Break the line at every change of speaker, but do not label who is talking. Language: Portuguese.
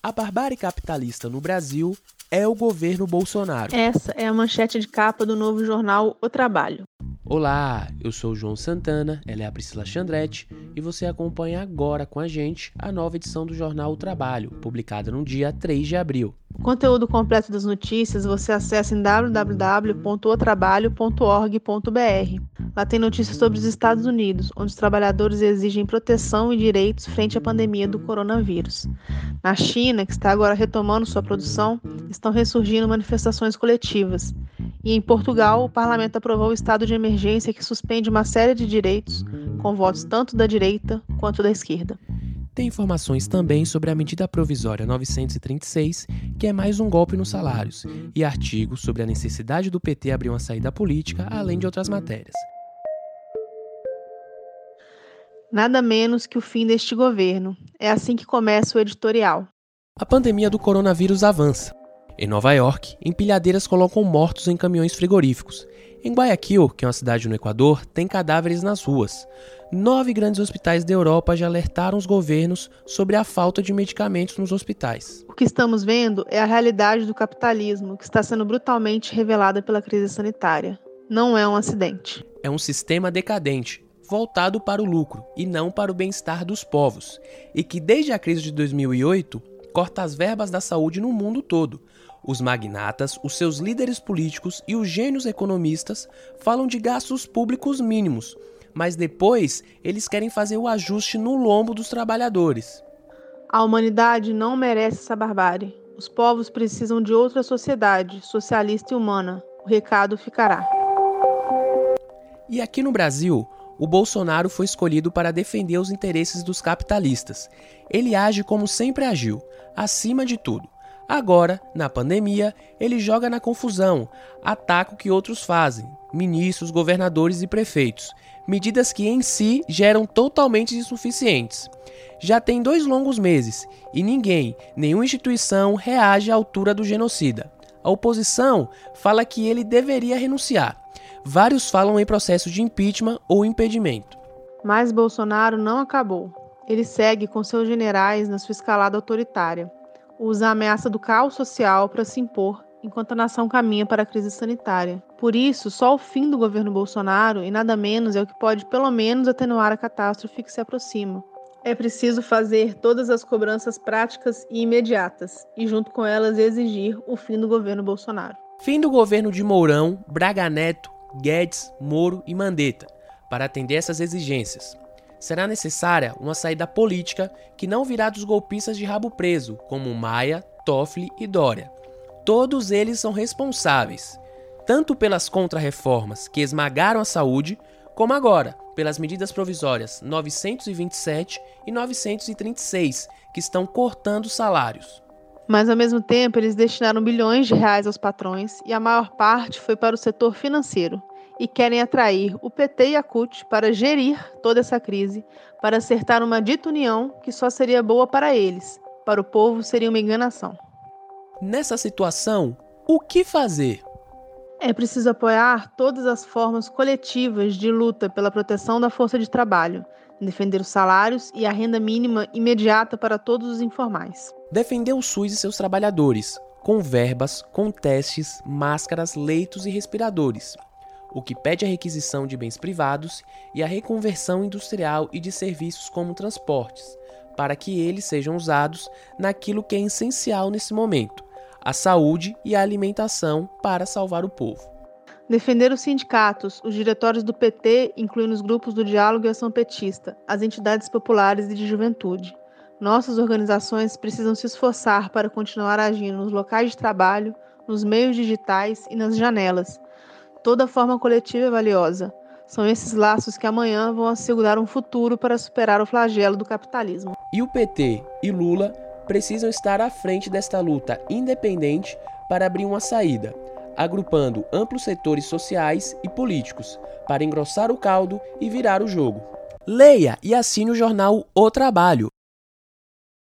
A barbárie capitalista no Brasil é o governo Bolsonaro.
Essa é a manchete de capa do novo jornal O Trabalho.
Olá, eu sou o João Santana, ela é a Priscila Chandretti e você acompanha agora com a gente a nova edição do jornal O Trabalho, publicada no dia 3 de abril.
O conteúdo completo das notícias você acessa em www.otrabalho.org.br. Lá tem notícias sobre os Estados Unidos, onde os trabalhadores exigem proteção e direitos frente à pandemia do coronavírus. Na China, que está agora retomando sua produção, estão ressurgindo manifestações coletivas. E em Portugal, o parlamento aprovou o estado de emergência que suspende uma série de direitos, com votos tanto da direita quanto da esquerda.
Tem informações também sobre a medida provisória 936, que é mais um golpe nos salários, e artigos sobre a necessidade do PT abrir uma saída política, além de outras matérias.
Nada menos que o fim deste governo. É assim que começa o editorial.
A pandemia do coronavírus avança. Em Nova York, empilhadeiras colocam mortos em caminhões frigoríficos. Em Guayaquil, que é uma cidade no Equador, tem cadáveres nas ruas. Nove grandes hospitais da Europa já alertaram os governos sobre a falta de medicamentos nos hospitais.
O que estamos vendo é a realidade do capitalismo que está sendo brutalmente revelada pela crise sanitária. Não é um acidente.
É um sistema decadente, voltado para o lucro e não para o bem-estar dos povos, e que desde a crise de 2008 corta as verbas da saúde no mundo todo os magnatas, os seus líderes políticos e os gênios economistas falam de gastos públicos mínimos, mas depois eles querem fazer o ajuste no lombo dos trabalhadores.
A humanidade não merece essa barbárie. Os povos precisam de outra sociedade, socialista e humana. O recado ficará.
E aqui no Brasil, o Bolsonaro foi escolhido para defender os interesses dos capitalistas. Ele age como sempre agiu, acima de tudo. Agora, na pandemia, ele joga na confusão, ataca o que outros fazem, ministros, governadores e prefeitos, medidas que em si geram totalmente insuficientes. Já tem dois longos meses e ninguém, nenhuma instituição reage à altura do genocida. A oposição fala que ele deveria renunciar. Vários falam em processo de impeachment ou impedimento.
Mas Bolsonaro não acabou. Ele segue com seus generais na sua escalada autoritária usa a ameaça do caos social para se impor enquanto a nação caminha para a crise sanitária. Por isso, só o fim do governo Bolsonaro e nada menos é o que pode pelo menos atenuar a catástrofe que se aproxima. É preciso fazer todas as cobranças práticas e imediatas e junto com elas exigir o fim do governo Bolsonaro.
Fim do governo de Mourão, Braga Neto, Guedes, Moro e Mandetta para atender essas exigências será necessária uma saída política que não virá dos golpistas de rabo preso, como Maia, Toffoli e Dória. Todos eles são responsáveis, tanto pelas contrarreformas que esmagaram a saúde, como agora pelas medidas provisórias 927 e 936, que estão cortando salários.
Mas ao mesmo tempo, eles destinaram bilhões de reais aos patrões e a maior parte foi para o setor financeiro e querem atrair o PT e a CUT para gerir toda essa crise, para acertar uma dita união que só seria boa para eles, para o povo seria uma enganação.
Nessa situação, o que fazer?
É preciso apoiar todas as formas coletivas de luta pela proteção da força de trabalho, defender os salários e a renda mínima imediata para todos os informais.
Defender o SUS e seus trabalhadores, com verbas, com testes, máscaras, leitos e respiradores, o que pede a requisição de bens privados e a reconversão industrial e de serviços como transportes, para que eles sejam usados naquilo que é essencial nesse momento, a saúde e a alimentação para salvar o povo.
Defender os sindicatos, os diretórios do PT, incluindo os grupos do Diálogo e Ação Petista, as entidades populares e de juventude. Nossas organizações precisam se esforçar para continuar agindo nos locais de trabalho, nos meios digitais e nas janelas, Toda forma coletiva é valiosa. São esses laços que amanhã vão assegurar um futuro para superar o flagelo do capitalismo.
E o PT e Lula precisam estar à frente desta luta independente para abrir uma saída, agrupando amplos setores sociais e políticos para engrossar o caldo e virar o jogo. Leia e assine o jornal O Trabalho